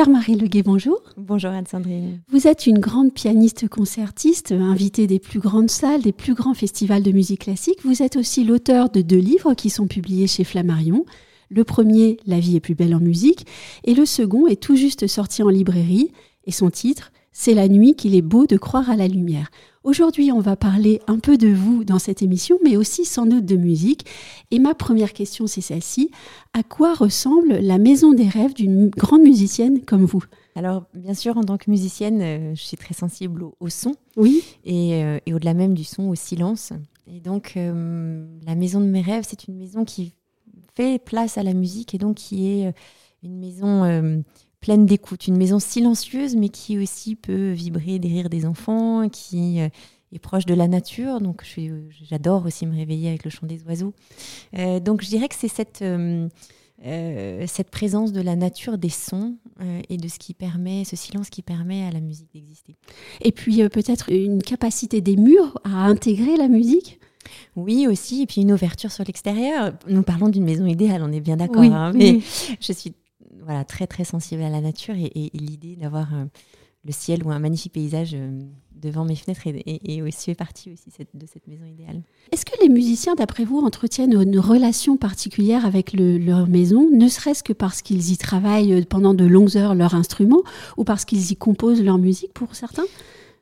Claire-Marie Leguet, bonjour. Bonjour Anne-Sandrine. Vous êtes une grande pianiste concertiste, invitée des plus grandes salles, des plus grands festivals de musique classique. Vous êtes aussi l'auteur de deux livres qui sont publiés chez Flammarion. Le premier, La vie est plus belle en musique, et le second est tout juste sorti en librairie, et son titre, C'est la nuit qu'il est beau de croire à la lumière. Aujourd'hui, on va parler un peu de vous dans cette émission, mais aussi sans doute de musique. Et ma première question, c'est celle-ci. À quoi ressemble la maison des rêves d'une grande musicienne comme vous? Alors, bien sûr, en tant que musicienne, euh, je suis très sensible au, son. Oui. Euh, et, au-delà même du son, au silence. Et donc, euh, la maison de mes rêves, c'est une maison qui fait place à la musique et donc qui est une maison pleine d'écoute, une maison silencieuse, mais qui aussi peut vibrer des rires des enfants, qui euh, est proche de la nature. Donc, j'adore aussi me réveiller avec le chant des oiseaux. Euh, donc, je dirais que c'est cette, euh, cette présence de la nature, des sons et de ce qui permet, ce silence qui permet à la musique d'exister. Et puis, peut-être une capacité des murs à intégrer la musique? Oui, aussi, et puis une ouverture sur l'extérieur. Nous parlons d'une maison idéale, on est bien d'accord. Hein, mais je suis voilà, très très sensible à la nature et, l'idée d'avoir euh, le ciel ou un magnifique paysage euh, devant mes fenêtres et, aussi fait partie aussi de cette maison idéale. Est-ce que les musiciens, d'après vous, entretiennent une relation particulière avec leur maison, ne serait-ce que parce qu'ils y travaillent pendant de longues heures leur instrument ou parce qu'ils y composent leur musique pour certains?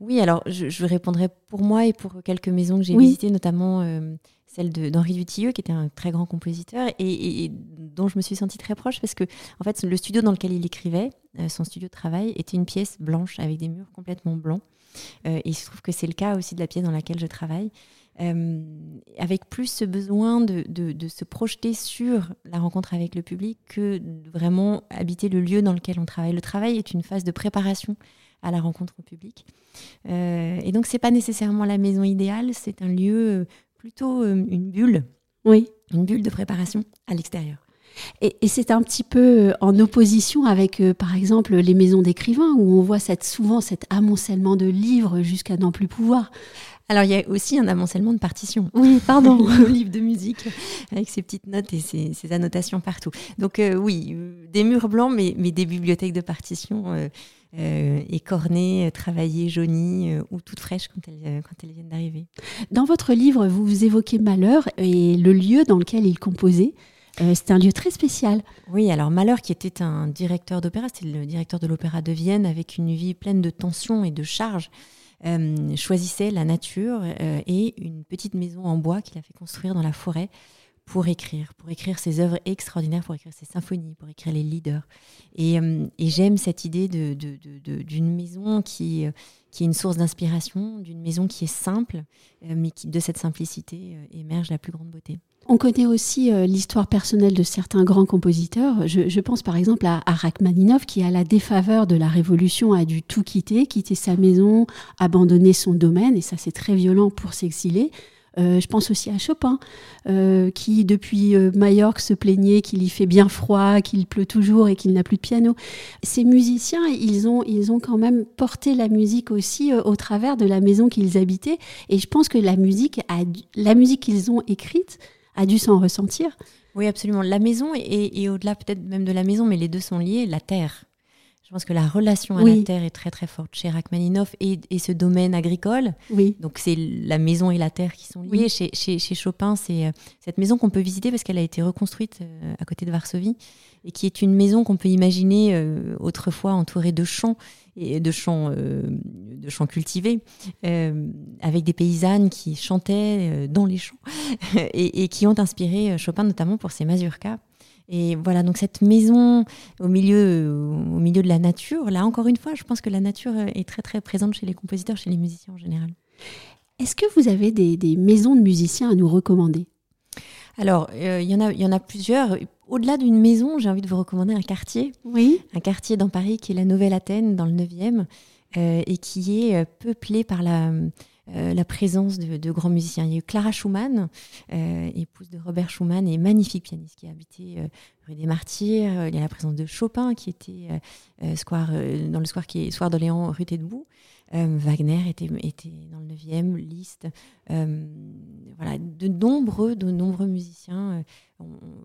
Oui, alors je, répondrai pour moi et pour quelques maisons que j'ai visitées, notamment euh, celle d'Henri Dutilleux, qui était un très grand compositeur et, dont je me suis sentie très proche parce que, en fait, le studio dans lequel il écrivait, euh, son studio de travail, était une pièce blanche avec des murs complètement blancs. Euh, et il se trouve que c'est le cas aussi de la pièce dans laquelle je travaille. Euh, avec plus ce besoin de, de, se projeter sur la rencontre avec le public que vraiment habiter le lieu dans lequel on travaille. Le travail est une phase de préparation à la rencontre au public. et donc, c'est pas nécessairement la maison idéale, c'est un lieu plutôt euh, une bulle. Oui. Une bulle de préparation à l'extérieur. Et, c'est un petit peu euh, en opposition avec, euh, par exemple, les maisons d'écrivains, où on voit cette, souvent cet amoncellement de livres jusqu'à n'en plus pouvoir. Alors, il y a aussi un amoncellement de partitions. Oui, pardon. Le livre de musique, avec ses petites notes et ses, annotations partout. Donc, oui, des murs blancs, mais, mais, des bibliothèques de partitions euh, écornées, travaillées, jaunies euh, ou toutes fraîches quand elles, euh, quand elles viennent d'arriver. Dans votre livre, vous évoquez Malheur et le lieu dans lequel il composait. c'est un lieu très spécial. Oui, alors Malheur, qui était un directeur d'opéra, c'était le directeur de l'opéra de Vienne, avec une vie pleine de tensions et de charges, choisissait la nature et une petite maison en bois qu'il a fait construire dans la forêt pour écrire, pour écrire ses œuvres extraordinaires, pour écrire ses symphonies, pour écrire les leaders. Et, euh, j'aime cette idée d'une maison qui, euh, qui est une source d'inspiration, d'une maison qui est simple, euh, mais qui, de cette simplicité émerge la plus grande beauté. On connaît aussi l'histoire personnelle de certains grands compositeurs. Je, pense par exemple à, à, Rachmaninov qui, à la défaveur de la Révolution, a dû tout quitter, quitter sa maison, abandonner son domaine, et ça c'est très violent pour s'exiler. Euh, je pense aussi à Chopin, euh, qui depuis euh, Majorque se plaignait qu'il y fait bien froid, qu'il pleut toujours et qu'il n'a plus de piano. Ces musiciens, ils ont, ils ont quand même porté la musique aussi au travers de la maison qu'ils habitaient. Et je pense que la musique, a, la musique qu'ils ont écrite a dû s'en ressentir. Oui, absolument. La maison et au-delà peut-être même de la maison, mais les deux sont liés, la terre. Je pense que la relation à la terre est très très forte chez Rachmaninoff et, et ce domaine agricole. Oui. Donc c'est la maison et la terre qui sont liées. Chez, chez, chez, Chopin, c'est euh, cette maison qu'on peut visiter parce qu'elle a été reconstruite euh, à côté de Varsovie et qui est une maison qu'on peut imaginer euh, autrefois entourée de champs et de champs, de champs cultivés, avec des paysannes qui chantaient dans les champs et, et, qui ont inspiré Chopin notamment pour ses mazurkas et voilà, donc cette maison au milieu, au milieu de la nature, là encore une fois, je pense que la nature est très très présente chez les compositeurs, chez les musiciens en général. Est-ce que vous avez des, maisons de musiciens à nous recommander? Alors, euh, il y, en a, y en a plusieurs. Au-delà d'une maison, j'ai envie de vous recommander un quartier. Oui. Un quartier dans Paris qui est la Nouvelle Athènes, dans le 9e, euh, et qui est euh, peuplé par la la présence de, grands musiciens. Il y a eu Clara Schumann, épouse de Robert Schumann et magnifique pianiste qui a habité rue des Martyrs. Il y a la présence de Chopin qui était dans le square qui est Soir d'Orléans, rue Tédebout. Wagner était, était dans le 9e, Liszt. voilà, de nombreux, de nombreux musiciens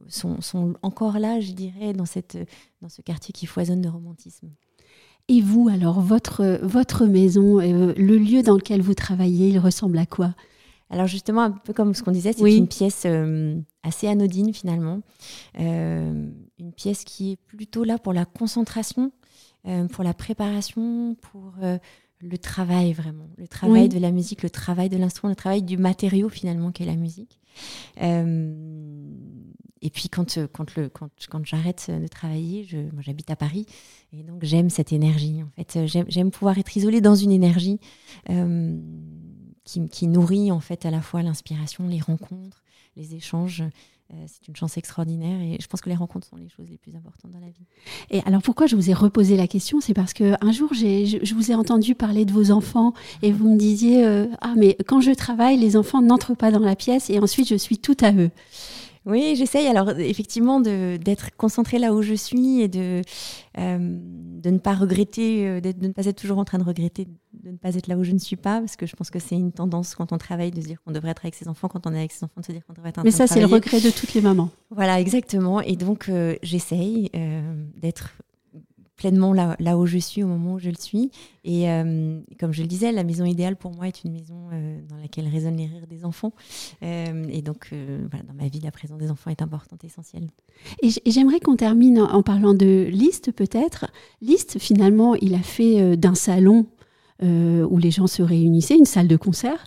sont, sont, encore là, je dirais, dans, cette, dans ce quartier qui foisonne de romantisme. Et vous, alors, votre, votre maison, euh, le lieu dans lequel vous travaillez, il ressemble à quoi? Alors justement, un peu comme ce qu'on disait, c'est une pièce euh, assez anodine finalement, euh, une pièce qui est plutôt là pour la concentration, pour la préparation, pour le travail vraiment, le travail de la musique, le travail de l'instrument, le travail du matériau finalement qu'est la musique. Et puis quand, euh, quand, le, quand, quand j'arrête de travailler, je, moi j'habite à Paris, et donc j'aime cette énergie. En fait, euh, j'aime, pouvoir être isolée dans une énergie euh, qui, qui, nourrit en fait à la fois l'inspiration, les rencontres, les échanges. c'est une chance extraordinaire et je pense que les rencontres sont les choses les plus importantes dans la vie. Et alors pourquoi je vous ai reposé la question? C'est parce que un jour j'ai, je, vous ai entendu parler de vos enfants et vous me disiez ah mais quand je travaille les enfants n'entrent pas dans la pièce et ensuite je suis tout à eux. Oui, j'essaye alors effectivement d'être concentrée là où je suis et de, euh, de ne pas regretter, euh, de ne pas être toujours en train de regretter de ne pas être là où je ne suis pas, parce que je pense que c'est une tendance quand on travaille de se dire qu'on devrait être avec ses enfants, quand on est avec ses enfants de se dire qu'on devrait être Mais ça, c'est le regret de toutes les mamans. Voilà, exactement. Et donc, euh, j'essaye d'être pleinement là, là, où je suis au moment où je le suis. Et euh, comme je le disais, la maison idéale pour moi est une maison euh, dans laquelle résonnent les rires des enfants. Euh, et donc, voilà, dans ma vie, la présence des enfants est importante, essentielle. Et j'aimerais qu'on termine en, parlant de Liszt, peut-être. Liszt, finalement, il a fait d'un salon où les gens se réunissaient, une salle de concert,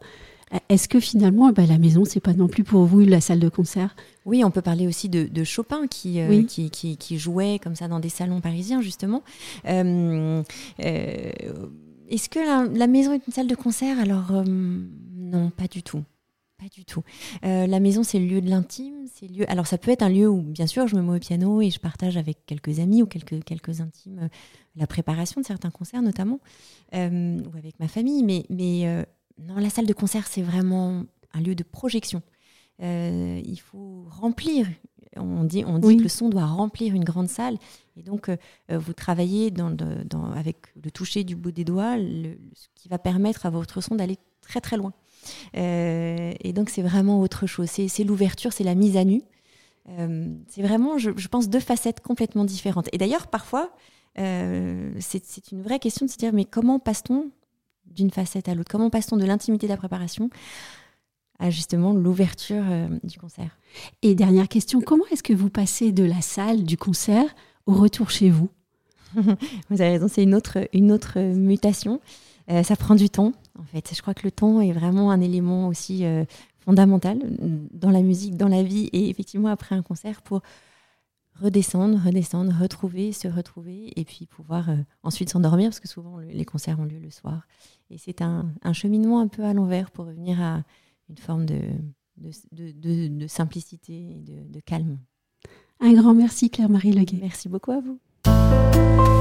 est-ce que finalement, bah, la maison, c'est pas non plus pour vous la salle de concert? Oui, on peut parler aussi de, Chopin euh, qui, qui, jouait comme ça dans des salons parisiens, justement. Euh, euh, est-ce que la, maison est une salle de concert? Alors, non, pas du tout. Pas du tout. la maison, c'est le lieu de l'intime. C'est lieu. Alors, ça peut être un lieu où, bien sûr, je me mets au piano et je partage avec quelques amis ou quelques, quelques intimes la préparation de certains concerts, notamment, ou avec ma famille. Mais, mais non, la salle de concert, c'est vraiment un lieu de projection. Euh, il faut remplir. On dit, on dit que le son doit remplir une grande salle. Et donc, euh, euh, vous travaillez dans, avec le toucher du bout des doigts, ce qui va permettre à votre son d'aller très très loin. et donc, c'est vraiment autre chose. C'est l'ouverture, c'est la mise à nu. c'est vraiment, je, je, pense, deux facettes complètement différentes. Et d'ailleurs, parfois, c'est une vraie question de se dire, mais comment passe-t-on d'une facette à l'autre Comment passe-t-on de l'intimité de la préparation à justement l'ouverture euh, du concert? Et dernière question, comment est-ce que vous passez de la salle, du concert, au retour chez vous? Vous avez raison, c'est une autre, une autre mutation. Euh, ça prend du temps, en fait. Je crois que le temps est vraiment un élément aussi euh, fondamental dans la musique, dans la vie, et effectivement après un concert pour redescendre, redescendre, retrouver, se retrouver, et puis pouvoir ensuite s'endormir, parce que souvent les concerts ont lieu le soir. Et c'est un, cheminement un peu à l'envers pour revenir à une forme de, de, simplicité et de, calme. Un grand merci Claire-Marie Leguet. Merci beaucoup à vous.